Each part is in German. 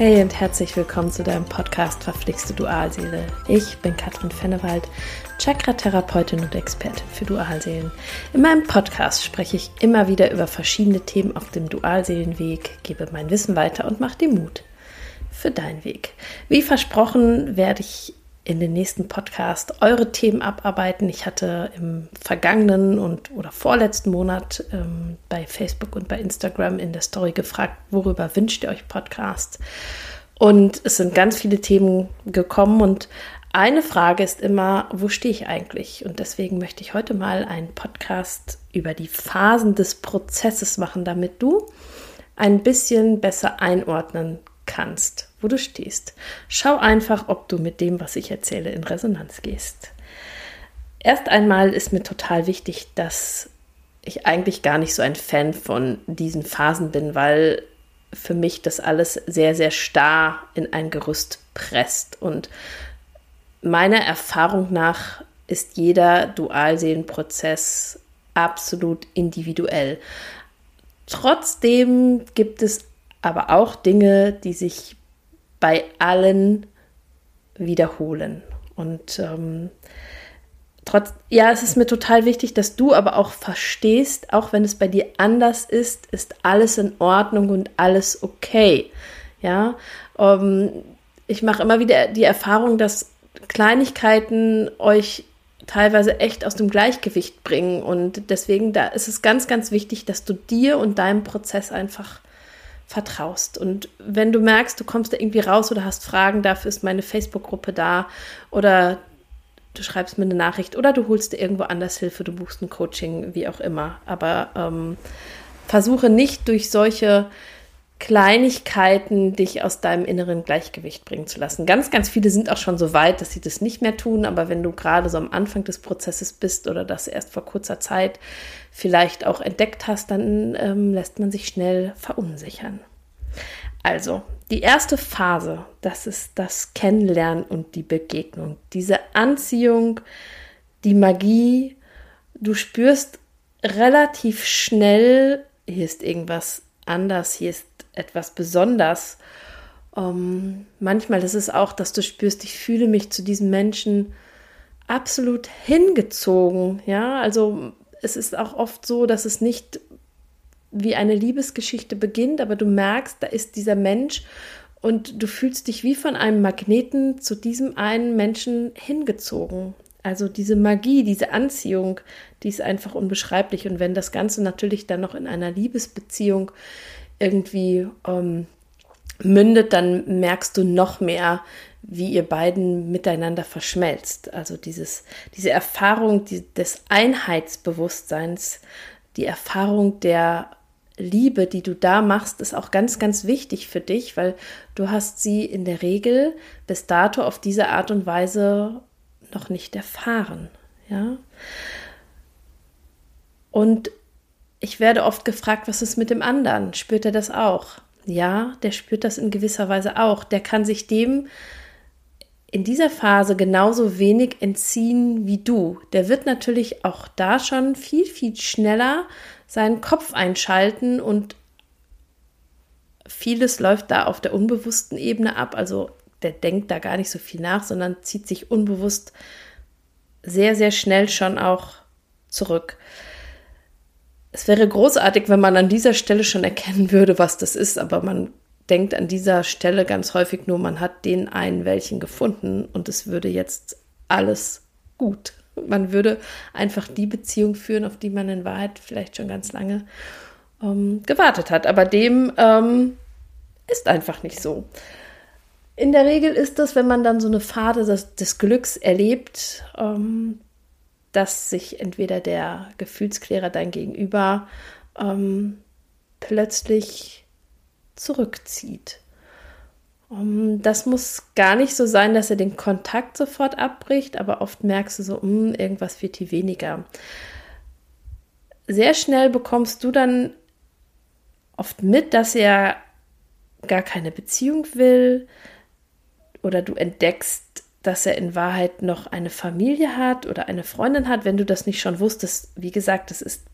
Hey und herzlich willkommen zu deinem Podcast Verflixte Dualseele. Ich bin Katrin Fennewald, Chakra-Therapeutin und Expertin für Dualseelen. In meinem Podcast spreche ich immer wieder über verschiedene Themen auf dem Dualseelenweg, gebe mein Wissen weiter und mache dir Mut für deinen Weg. Wie versprochen werde ich in den nächsten Podcast eure Themen abarbeiten. Ich hatte im vergangenen und oder vorletzten Monat ähm, bei Facebook und bei Instagram in der Story gefragt, worüber wünscht ihr euch Podcast? Und es sind ganz viele Themen gekommen und eine Frage ist immer, wo stehe ich eigentlich? Und deswegen möchte ich heute mal einen Podcast über die Phasen des Prozesses machen, damit du ein bisschen besser einordnen kannst, wo du stehst. Schau einfach, ob du mit dem, was ich erzähle, in Resonanz gehst. Erst einmal ist mir total wichtig, dass ich eigentlich gar nicht so ein Fan von diesen Phasen bin, weil für mich das alles sehr, sehr starr in ein Gerüst presst. Und meiner Erfahrung nach ist jeder Dualseelenprozess absolut individuell. Trotzdem gibt es aber auch Dinge, die sich bei allen wiederholen. Und ähm, trotz, ja, es ist mir total wichtig, dass du aber auch verstehst, auch wenn es bei dir anders ist, ist alles in Ordnung und alles okay. Ja, ähm, ich mache immer wieder die Erfahrung, dass Kleinigkeiten euch teilweise echt aus dem Gleichgewicht bringen und deswegen da ist es ganz, ganz wichtig, dass du dir und deinem Prozess einfach vertraust. Und wenn du merkst, du kommst da irgendwie raus oder hast Fragen, dafür ist meine Facebook-Gruppe da oder du schreibst mir eine Nachricht oder du holst dir irgendwo anders Hilfe, du buchst ein Coaching, wie auch immer. Aber ähm, versuche nicht durch solche Kleinigkeiten dich aus deinem inneren Gleichgewicht bringen zu lassen. Ganz, ganz viele sind auch schon so weit, dass sie das nicht mehr tun, aber wenn du gerade so am Anfang des Prozesses bist oder das erst vor kurzer Zeit vielleicht auch entdeckt hast, dann ähm, lässt man sich schnell verunsichern. Also, die erste Phase, das ist das Kennenlernen und die Begegnung. Diese Anziehung, die Magie, du spürst relativ schnell, hier ist irgendwas anders, hier ist etwas besonders. Ähm, manchmal ist es auch, dass du spürst, ich fühle mich zu diesem Menschen absolut hingezogen. Ja, also es ist auch oft so, dass es nicht wie eine Liebesgeschichte beginnt, aber du merkst, da ist dieser Mensch und du fühlst dich wie von einem Magneten zu diesem einen Menschen hingezogen. Also diese Magie, diese Anziehung, die ist einfach unbeschreiblich. Und wenn das Ganze natürlich dann noch in einer Liebesbeziehung irgendwie ähm, mündet, dann merkst du noch mehr, wie ihr beiden miteinander verschmelzt. Also dieses, diese Erfahrung die, des Einheitsbewusstseins, die Erfahrung der Liebe, die du da machst, ist auch ganz, ganz wichtig für dich, weil du hast sie in der Regel bis dato auf diese Art und Weise noch nicht erfahren. Ja. Und ich werde oft gefragt, was ist mit dem anderen? Spürt er das auch? Ja, der spürt das in gewisser Weise auch. Der kann sich dem in dieser Phase genauso wenig entziehen wie du. Der wird natürlich auch da schon viel, viel schneller seinen Kopf einschalten und vieles läuft da auf der unbewussten Ebene ab. Also der denkt da gar nicht so viel nach, sondern zieht sich unbewusst sehr, sehr schnell schon auch zurück es wäre großartig, wenn man an dieser Stelle schon erkennen würde, was das ist, aber man denkt an dieser Stelle ganz häufig nur, man hat den einen welchen gefunden und es würde jetzt alles gut. Man würde einfach die Beziehung führen, auf die man in Wahrheit vielleicht schon ganz lange ähm, gewartet hat. Aber dem ähm, ist einfach nicht so. In der Regel ist das, wenn man dann so eine Phase des, des Glücks erlebt, ähm, dass sich entweder der Gefühlsklärer dein Gegenüber ähm, plötzlich zurückzieht. Um, das muss gar nicht so sein, dass er den Kontakt sofort abbricht, aber oft merkst du so, mh, hm, irgendwas wird hier weniger. Sehr schnell bekommst du dann oft mit, dass er gar keine Beziehung will oder du entdeckst, dass er in Wahrheit noch eine Familie hat oder eine Freundin hat, wenn du das nicht schon wusstest. Wie gesagt, das ist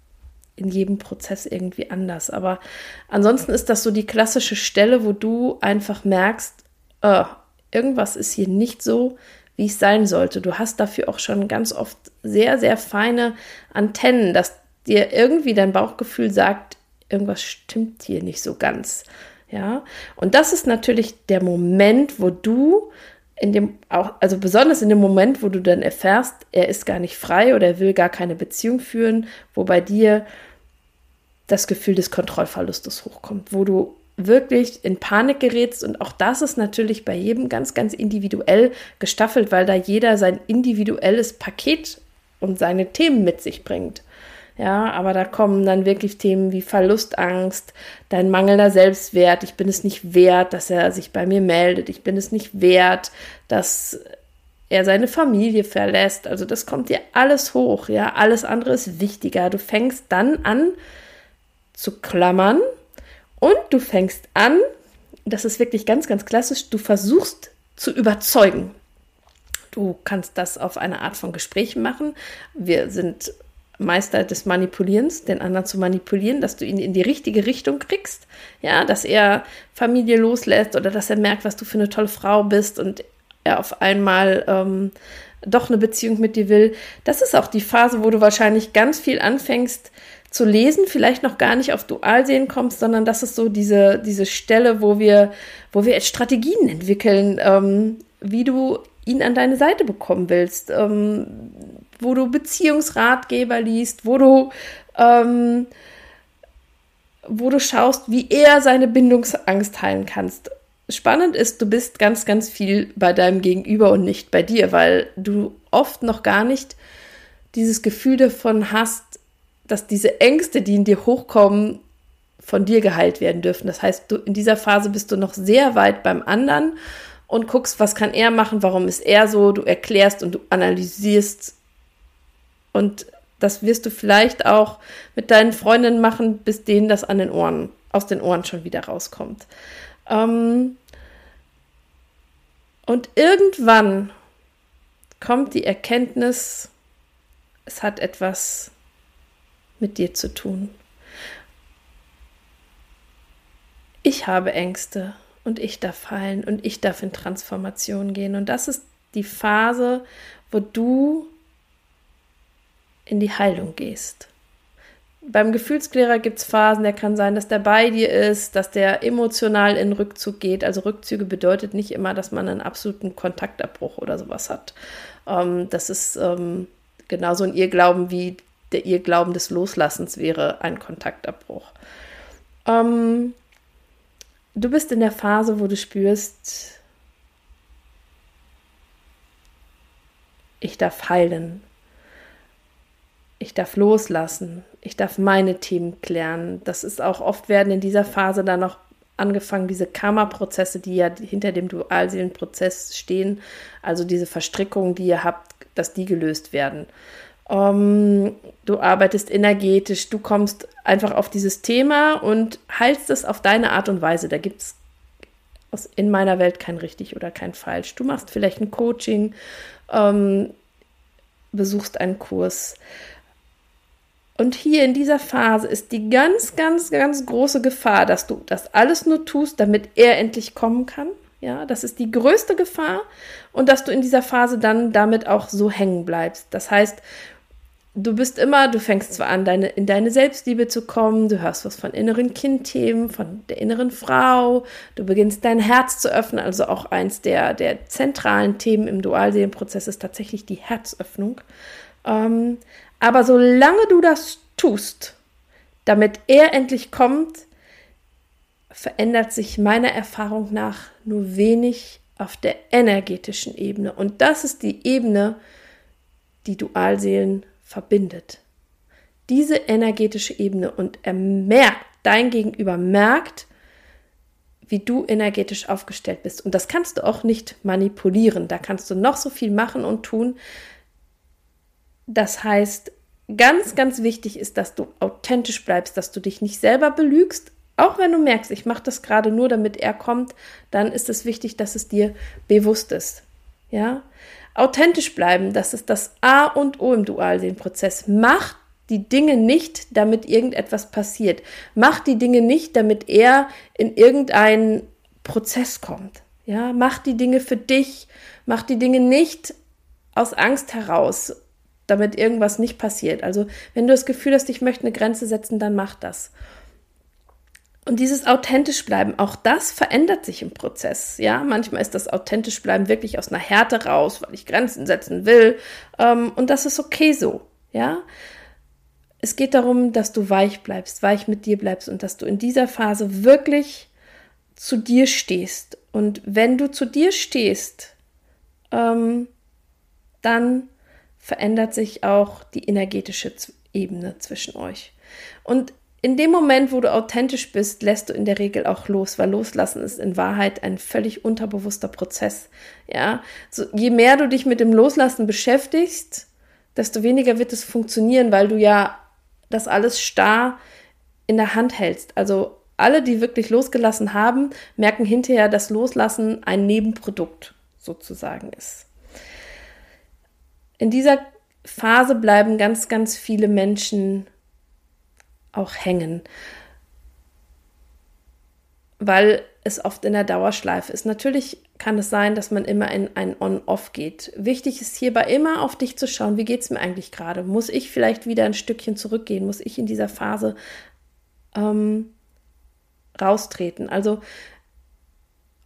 in jedem Prozess irgendwie anders. Aber ansonsten ist das so die klassische Stelle, wo du einfach merkst, oh, irgendwas ist hier nicht so, wie es sein sollte. Du hast dafür auch schon ganz oft sehr, sehr feine Antennen, dass dir irgendwie dein Bauchgefühl sagt, irgendwas stimmt hier nicht so ganz. Ja, und das ist natürlich der Moment, wo du in dem auch, also besonders in dem Moment, wo du dann erfährst, er ist gar nicht frei oder er will gar keine Beziehung führen, wo bei dir das Gefühl des Kontrollverlustes hochkommt, wo du wirklich in Panik gerätst und auch das ist natürlich bei jedem ganz, ganz individuell gestaffelt, weil da jeder sein individuelles Paket und seine Themen mit sich bringt. Ja, aber da kommen dann wirklich Themen wie Verlustangst, dein mangelnder Selbstwert, ich bin es nicht wert, dass er sich bei mir meldet, ich bin es nicht wert, dass er seine Familie verlässt. Also das kommt dir alles hoch, ja, alles andere ist wichtiger. Du fängst dann an zu klammern und du fängst an, das ist wirklich ganz, ganz klassisch, du versuchst zu überzeugen. Du kannst das auf eine Art von Gesprächen machen. Wir sind Meister des Manipulierens, den anderen zu manipulieren, dass du ihn in die richtige Richtung kriegst, ja, dass er Familie loslässt oder dass er merkt, was du für eine tolle Frau bist und er auf einmal ähm, doch eine Beziehung mit dir will. Das ist auch die Phase, wo du wahrscheinlich ganz viel anfängst zu lesen, vielleicht noch gar nicht auf Dualsehen kommst, sondern das ist so diese, diese Stelle, wo wir, wo wir jetzt Strategien entwickeln, ähm, wie du ihn an deine Seite bekommen willst, ähm, wo du Beziehungsratgeber liest, wo du, ähm, wo du schaust, wie er seine Bindungsangst heilen kannst. Spannend ist, du bist ganz, ganz viel bei deinem Gegenüber und nicht bei dir, weil du oft noch gar nicht dieses Gefühl davon hast, dass diese Ängste, die in dir hochkommen, von dir geheilt werden dürfen. Das heißt, du, in dieser Phase bist du noch sehr weit beim anderen und guckst, was kann er machen, warum ist er so, du erklärst und du analysierst und das wirst du vielleicht auch mit deinen Freundinnen machen, bis denen das an den Ohren, aus den Ohren schon wieder rauskommt. Ähm und irgendwann kommt die Erkenntnis, es hat etwas mit dir zu tun. Ich habe Ängste und ich darf heilen und ich darf in Transformation gehen. Und das ist die Phase, wo du in die Heilung gehst. Beim Gefühlsklärer gibt es Phasen, der kann sein, dass der bei dir ist, dass der emotional in Rückzug geht. Also Rückzüge bedeutet nicht immer, dass man einen absoluten Kontaktabbruch oder sowas hat. Ähm, das ist ähm, genauso ein Irrglauben wie der Irrglauben des Loslassens wäre ein Kontaktabbruch. Ähm, du bist in der Phase, wo du spürst, ich darf heilen, ich darf loslassen, ich darf meine Themen klären. Das ist auch oft werden in dieser Phase dann noch angefangen, diese Karma-Prozesse, die ja hinter dem Dualseelenprozess stehen, also diese Verstrickungen, die ihr habt, dass die gelöst werden. Um, ähm, du arbeitest energetisch, du kommst einfach auf dieses Thema und heilst es auf deine Art und Weise. Da gibt es in meiner Welt kein richtig oder kein falsch. Du machst vielleicht ein Coaching, ähm, besuchst einen Kurs, und hier in dieser Phase ist die ganz, ganz, ganz große Gefahr, dass du das alles nur tust, damit er endlich kommen kann. Ja, das ist die größte Gefahr und dass du in dieser Phase dann damit auch so hängen bleibst. Das heißt, du bist immer, du fängst zwar an, deine, in deine Selbstliebe zu kommen, du hörst was von inneren Kindthemen, von der inneren Frau, du beginnst dein Herz zu öffnen, also auch eins der, der zentralen Themen im Dualseelenprozess ist tatsächlich die Herzöffnung. Ähm, aber solange du das tust, damit er endlich kommt, verändert sich meiner Erfahrung nach nur wenig auf der energetischen Ebene. Und das ist die Ebene, die Dualseelen verbindet. Diese energetische Ebene und er merkt, dein Gegenüber merkt, wie du energetisch aufgestellt bist. Und das kannst du auch nicht manipulieren. Da kannst du noch so viel machen und tun. Das heißt, ganz, ganz wichtig ist, dass du authentisch bleibst, dass du dich nicht selber belügst. Auch wenn du merkst, ich mache das gerade nur, damit er kommt, dann ist es wichtig, dass es dir bewusst ist. Ja, authentisch bleiben, das ist das A und O im Dualseelenprozess. Mach die Dinge nicht, damit irgendetwas passiert. Mach die Dinge nicht, damit er in irgendeinen Prozess kommt. Ja, mach die Dinge für dich. Mach die Dinge nicht aus Angst heraus, damit irgendwas nicht passiert. Also, wenn du das Gefühl hast, ich möchte eine Grenze setzen, dann mach das. Und dieses authentisch bleiben, auch das verändert sich im Prozess. Ja, manchmal ist das authentisch bleiben wirklich aus einer Härte raus, weil ich Grenzen setzen will. Ähm, und das ist okay so. Ja, es geht darum, dass du weich bleibst, weich mit dir bleibst und dass du in dieser Phase wirklich zu dir stehst. Und wenn du zu dir stehst, ähm, dann verändert sich auch die energetische Ebene zwischen euch. Und in dem Moment, wo du authentisch bist, lässt du in der Regel auch los, weil loslassen ist in Wahrheit ein völlig unterbewusster Prozess. Ja, so, je mehr du dich mit dem Loslassen beschäftigst, desto weniger wird es funktionieren, weil du ja das alles starr in der Hand hältst. Also alle, die wirklich losgelassen haben, merken hinterher, dass Loslassen ein Nebenprodukt sozusagen ist. In dieser Phase bleiben ganz, ganz viele Menschen auch hängen, weil es oft in der Dauerschleife ist. Natürlich kann es sein, dass man immer in ein On-Off geht. Wichtig ist hierbei immer auf dich zu schauen, wie geht es mir eigentlich gerade? Muss ich vielleicht wieder ein Stückchen zurückgehen? Muss ich in dieser Phase ähm, raustreten? Also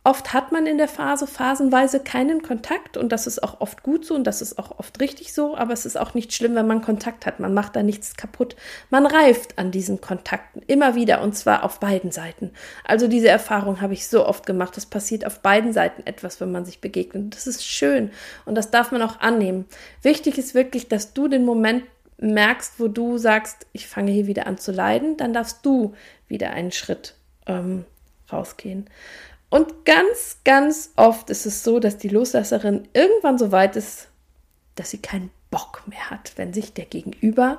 Oft hat man in der Phase phasenweise keinen Kontakt und das ist auch oft gut so und das ist auch oft richtig so, aber es ist auch nicht schlimm, wenn man Kontakt hat. Man macht da nichts kaputt. Man reift an diesen Kontakten immer wieder und zwar auf beiden Seiten. Also diese Erfahrung habe ich so oft gemacht. Es passiert auf beiden Seiten etwas, wenn man sich begegnet. Das ist schön und das darf man auch annehmen. Wichtig ist wirklich, dass du den Moment merkst, wo du sagst, ich fange hier wieder an zu leiden, dann darfst du wieder einen Schritt ähm, rausgehen. Und ganz, ganz oft ist es so, dass die Loslasserin irgendwann so weit ist, dass sie keinen Bock mehr hat, wenn sich der Gegenüber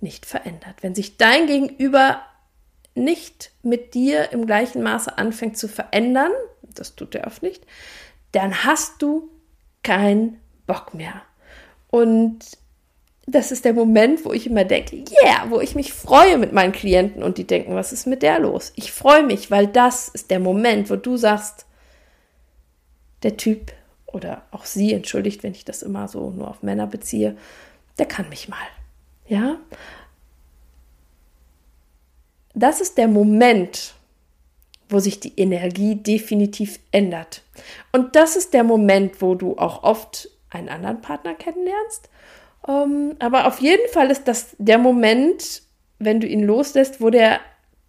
nicht verändert. Wenn sich dein Gegenüber nicht mit dir im gleichen Maße anfängt zu verändern, das tut er oft nicht, dann hast du keinen Bock mehr. Und das ist der Moment, wo ich immer denke, yeah, wo ich mich freue mit meinen Klienten und die denken, was ist mit der los? Ich freue mich, weil das ist der Moment, wo du sagst, der Typ oder auch sie, entschuldigt, wenn ich das immer so nur auf Männer beziehe, der kann mich mal. Ja? Das ist der Moment, wo sich die Energie definitiv ändert. Und das ist der Moment, wo du auch oft einen anderen Partner kennenlernst ähm, aber auf jeden Fall ist das der Moment, wenn du ihn loslässt, wo der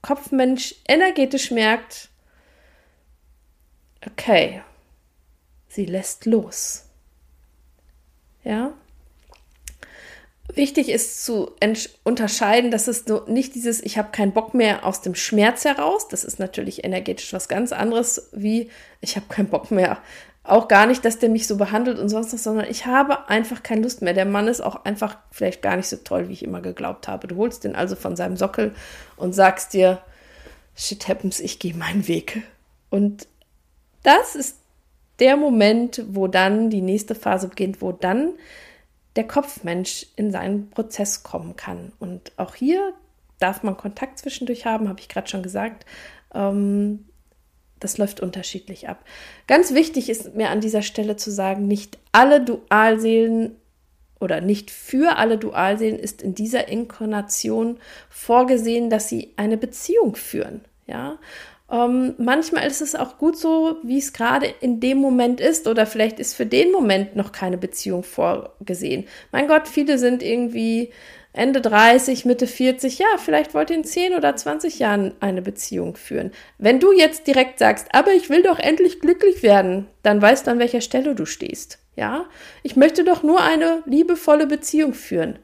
Kopfmensch energetisch merkt, okay, sie lässt los. Ja? Wichtig ist zu unterscheiden, dass es nicht dieses Ich habe keinen Bock mehr aus dem Schmerz heraus, das ist natürlich energetisch was ganz anderes, wie ich habe keinen Bock mehr auch gar nicht, dass der mich so behandelt und sonst was, sondern ich habe einfach keine Lust mehr. Der Mann ist auch einfach vielleicht gar nicht so toll, wie ich immer geglaubt habe. Du holst den also von seinem Sockel und sagst dir, shit happens, ich gehe meinen Weg. Und das ist der Moment, wo dann die nächste Phase beginnt, wo dann der Kopfmensch in seinen Prozess kommen kann. Und auch hier darf man Kontakt zwischendurch haben, habe ich gerade schon gesagt. Ähm, das läuft unterschiedlich ab. Ganz wichtig ist mir an dieser Stelle zu sagen, nicht alle Dualseelen oder nicht für alle Dualseelen ist in dieser Inkarnation vorgesehen, dass sie eine Beziehung führen. Ja, ähm, manchmal ist es auch gut so, wie es gerade in dem Moment ist, oder vielleicht ist für den Moment noch keine Beziehung vorgesehen. Mein Gott, viele sind irgendwie Ende 30, Mitte 40, ja, vielleicht wollt ihr in 10 oder 20 Jahren eine Beziehung führen. Wenn du jetzt direkt sagst, aber ich will doch endlich glücklich werden, dann weißt du, an welcher Stelle du stehst. Ja, ich möchte doch nur eine liebevolle Beziehung führen.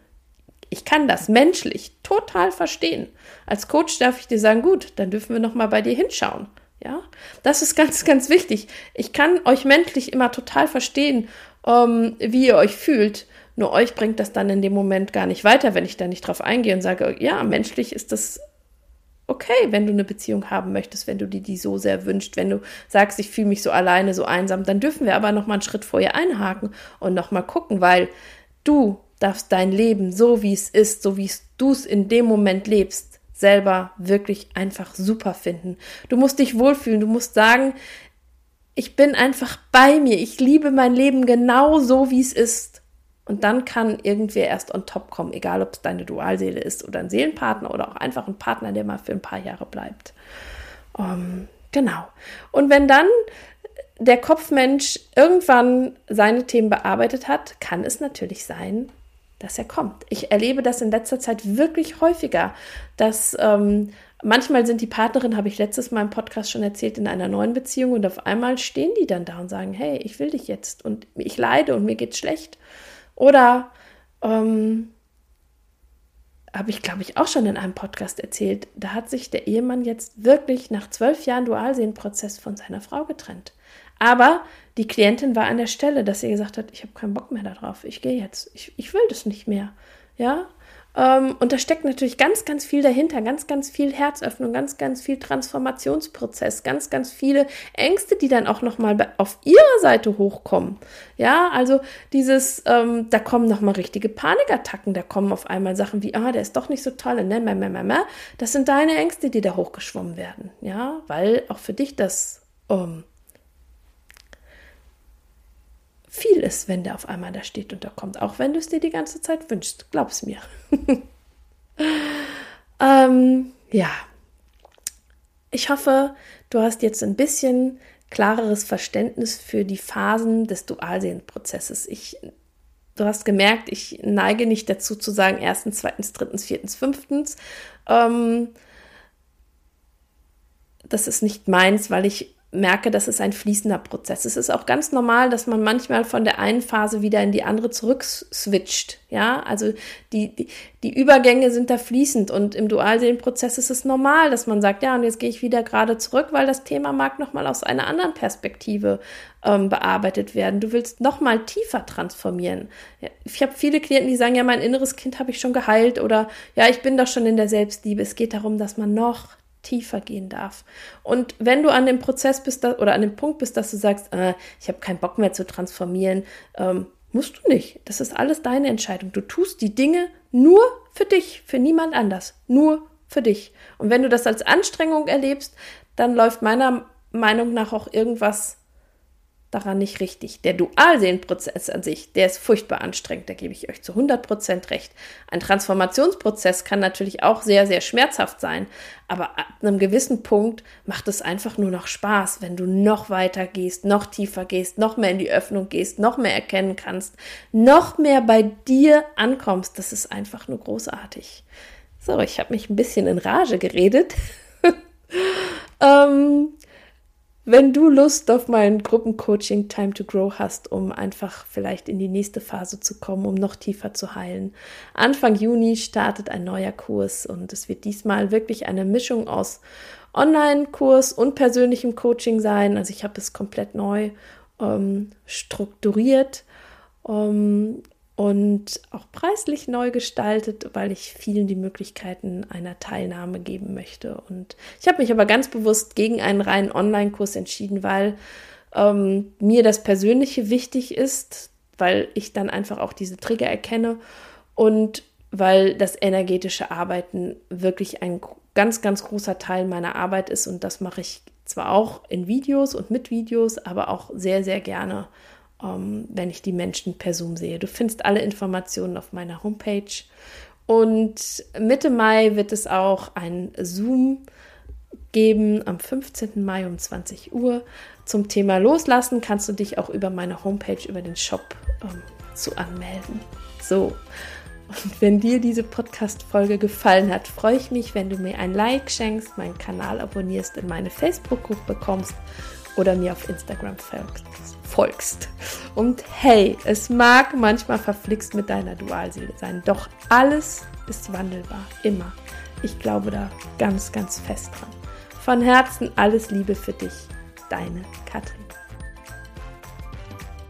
Ich kann das menschlich total verstehen. Als Coach darf ich dir sagen, gut, dann dürfen wir noch mal bei dir hinschauen. Ja, das ist ganz, ganz wichtig. Ich kann euch menschlich immer total verstehen, ähm, wie ihr euch fühlt. Nur euch bringt das dann in dem Moment gar nicht weiter, wenn ich da nicht drauf eingehe und sage, ja, menschlich ist das okay, wenn du eine Beziehung haben möchtest, wenn du dir die so sehr wünscht, wenn du sagst, ich fühle mich so alleine, so einsam, dann dürfen wir aber noch mal einen Schritt vorher einhaken und noch mal gucken, weil du darfst dein Leben so wie es ist, so wie du es in dem Moment lebst, selber wirklich einfach super finden. Du musst dich wohlfühlen, du musst sagen, ich bin einfach bei mir, ich liebe mein Leben genau so, wie es ist. Und dann kann irgendwer erst on top kommen, egal ob es deine Dualseele ist oder ein Seelenpartner oder auch einfach ein Partner, der mal für ein paar Jahre bleibt. Um, ähm, genau. Und wenn dann der Kopfmensch irgendwann seine Themen bearbeitet hat, kann es natürlich sein, dass er kommt. Ich erlebe das in letzter Zeit wirklich häufiger, dass ähm, manchmal sind die Partnerinnen, habe ich letztes Mal im Podcast schon erzählt, in einer neuen Beziehung und auf einmal stehen die dann da und sagen, hey, ich will dich jetzt und ich leide und mir geht's schlecht. Oder ähm, habe ich, glaube ich, auch schon in einem Podcast erzählt, da hat sich der Ehemann jetzt wirklich nach zwölf Jahren Dualsehenprozess von seiner Frau getrennt. Aber die Klientin war an der Stelle, dass sie gesagt hat, ich habe keinen Bock mehr darauf, ich gehe jetzt, ich, ich will das nicht mehr. Ja, und da steckt natürlich ganz, ganz viel dahinter, ganz, ganz viel Herzöffnung, ganz, ganz viel Transformationsprozess, ganz, ganz viele Ängste, die dann auch nochmal auf ihrer Seite hochkommen. Ja, also dieses, ähm, da kommen nochmal richtige Panikattacken, da kommen auf einmal Sachen wie, ah, der ist doch nicht so toll, ne, meh, meh, meh, meh. Das sind deine Ängste, die da hochgeschwommen werden. Ja, weil auch für dich das ähm, viel ist, wenn der auf einmal da steht und da kommt, auch wenn du es dir die ganze Zeit wünschst. Glaub's mir. ähm, ja. Ich hoffe, du hast jetzt ein bisschen klareres Verständnis für die Phasen des Dualsehenprozesses. Ich, du hast gemerkt, ich neige nicht dazu zu sagen, erstens, zweitens, drittens, viertens, fünftens. Ähm, das ist nicht meins, weil ich merke, das ist ein fließender Prozess. Es ist auch ganz normal, dass man manchmal von der einen Phase wieder in die andere zurück switcht. Ja, also die, die, die Übergänge sind da fließend und im Dualseelenprozess ist es normal, dass man sagt, ja, und jetzt gehe ich wieder gerade zurück, weil das Thema mag nochmal aus einer anderen Perspektive ähm, bearbeitet werden. Du willst nochmal tiefer transformieren. Ich habe viele Klienten, die sagen, ja, mein inneres Kind habe ich schon geheilt oder ja, ich bin doch schon in der Selbstliebe. Es geht darum, dass man noch tiefer gehen darf. Und wenn du an dem Prozess bist oder an dem Punkt bist, dass du sagst, äh, ich habe keinen Bock mehr zu transformieren, ähm, musst du nicht. Das ist alles deine Entscheidung. Du tust die Dinge nur für dich, für niemand anders, nur für dich. Und wenn du das als Anstrengung erlebst, dann läuft meiner Meinung nach auch irgendwas daran nicht richtig. Der Dualsehenprozess an sich, der ist furchtbar anstrengend, da gebe ich euch zu 100% recht. Ein Transformationsprozess kann natürlich auch sehr, sehr schmerzhaft sein, aber ab einem gewissen Punkt macht es einfach nur noch Spaß, wenn du noch weiter gehst, noch tiefer gehst, noch mehr in die Öffnung gehst, noch mehr erkennen kannst, noch mehr bei dir ankommst. Das ist einfach nur großartig. So, ich habe mich ein bisschen in Rage geredet. ähm, wenn du Lust auf mein Gruppencoaching Time to Grow hast, um einfach vielleicht in die nächste Phase zu kommen, um noch tiefer zu heilen. Anfang Juni startet ein neuer Kurs und es wird diesmal wirklich eine Mischung aus Online-Kurs und persönlichem Coaching sein. Also ich habe es komplett neu ähm, strukturiert. Um, und auch preislich neu gestaltet, weil ich vielen die Möglichkeiten einer Teilnahme geben möchte. Und ich habe mich aber ganz bewusst gegen einen reinen Online-Kurs entschieden, weil ähm, mir das Persönliche wichtig ist, weil ich dann einfach auch diese Trigger erkenne und weil das energetische Arbeiten wirklich ein ganz, ganz großer Teil meiner Arbeit ist. Und das mache ich zwar auch in Videos und mit Videos, aber auch sehr, sehr gerne ähm, wenn ich die Menschen per Zoom sehe. Du findest alle Informationen auf meiner Homepage. Und Mitte Mai wird es auch ein Zoom geben am 15. Mai um 20 Uhr. Zum Thema Loslassen kannst du dich auch über meine Homepage, über den Shop ähm, zu anmelden. So. Und wenn dir diese Podcast-Folge gefallen hat, freue ich mich, wenn du mir ein Like schenkst, meinen Kanal abonnierst, in meine Facebook-Gruppe kommst oder mir auf Instagram folgst. Und hey, es mag manchmal verflixt mit deiner Dualseele sein, doch alles ist wandelbar, immer. Ich glaube da ganz, ganz fest dran. Von Herzen alles Liebe für dich, deine Katrin.